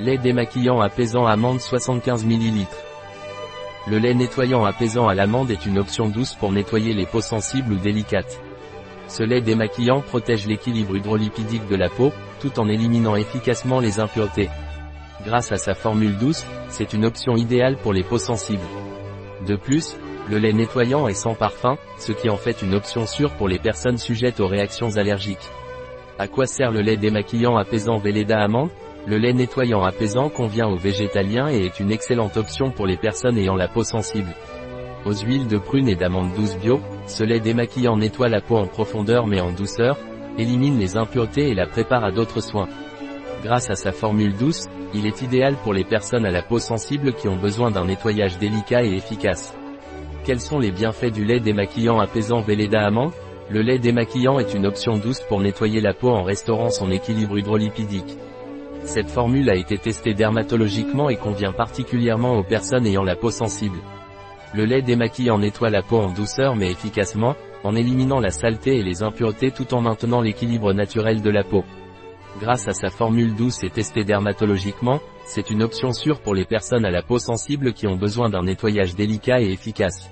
Lait démaquillant apaisant amande 75 ml. Le lait nettoyant apaisant à l'amande est une option douce pour nettoyer les peaux sensibles ou délicates. Ce lait démaquillant protège l'équilibre hydrolipidique de la peau, tout en éliminant efficacement les impuretés. Grâce à sa formule douce, c'est une option idéale pour les peaux sensibles. De plus, le lait nettoyant est sans parfum, ce qui en fait une option sûre pour les personnes sujettes aux réactions allergiques. À quoi sert le lait démaquillant apaisant Velleda amande? Le lait nettoyant apaisant convient aux végétaliens et est une excellente option pour les personnes ayant la peau sensible. Aux huiles de prune et d'amande douce bio, ce lait démaquillant nettoie la peau en profondeur mais en douceur, élimine les impuretés et la prépare à d'autres soins. Grâce à sa formule douce, il est idéal pour les personnes à la peau sensible qui ont besoin d'un nettoyage délicat et efficace. Quels sont les bienfaits du lait démaquillant apaisant Velleda amande le lait démaquillant est une option douce pour nettoyer la peau en restaurant son équilibre hydrolipidique. Cette formule a été testée dermatologiquement et convient particulièrement aux personnes ayant la peau sensible. Le lait démaquillant nettoie la peau en douceur mais efficacement, en éliminant la saleté et les impuretés tout en maintenant l'équilibre naturel de la peau. Grâce à sa formule douce et testée dermatologiquement, c'est une option sûre pour les personnes à la peau sensible qui ont besoin d'un nettoyage délicat et efficace.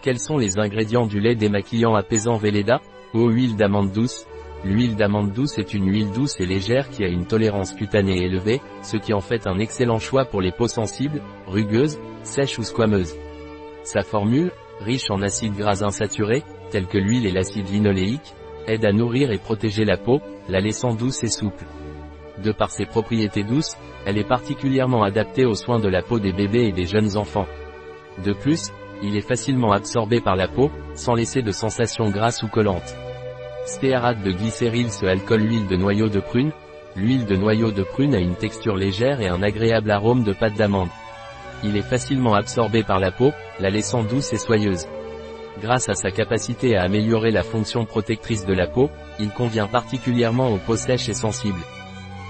Quels sont les ingrédients du lait démaquillant apaisant Velleda? Eau huile d'amande douce. L'huile d'amande douce est une huile douce et légère qui a une tolérance cutanée élevée, ce qui en fait un excellent choix pour les peaux sensibles, rugueuses, sèches ou squameuses. Sa formule, riche en acides gras insaturés, tels que l'huile et l'acide linoléique, aide à nourrir et protéger la peau, la laissant douce et souple. De par ses propriétés douces, elle est particulièrement adaptée aux soins de la peau des bébés et des jeunes enfants. De plus, il est facilement absorbé par la peau, sans laisser de sensation grasse ou collante. Stéarate de glycéryl se alcool l'huile de noyau de prune. L'huile de noyau de prune a une texture légère et un agréable arôme de pâte d'amande. Il est facilement absorbé par la peau, la laissant douce et soyeuse. Grâce à sa capacité à améliorer la fonction protectrice de la peau, il convient particulièrement aux peaux sèches et sensibles.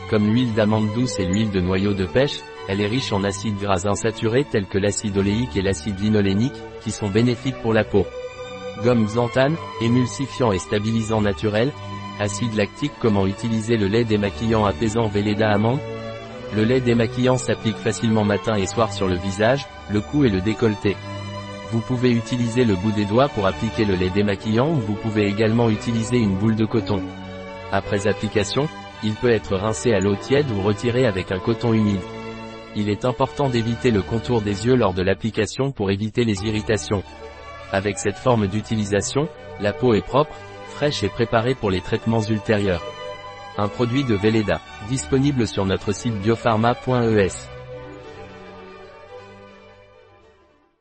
Comme l'huile d'amande douce et l'huile de noyau de pêche, elle est riche en acides gras insaturés tels que l'acide oléique et l'acide linolénique, qui sont bénéfiques pour la peau. Gomme xanthane, émulsifiant et stabilisant naturel. Acide lactique Comment utiliser le lait démaquillant apaisant Velleda amande? Le lait démaquillant s'applique facilement matin et soir sur le visage, le cou et le décolleté. Vous pouvez utiliser le bout des doigts pour appliquer le lait démaquillant ou vous pouvez également utiliser une boule de coton. Après application, il peut être rincé à l'eau tiède ou retiré avec un coton humide. Il est important d'éviter le contour des yeux lors de l'application pour éviter les irritations. Avec cette forme d'utilisation, la peau est propre, fraîche et préparée pour les traitements ultérieurs. Un produit de Velleda, disponible sur notre site biopharma.es.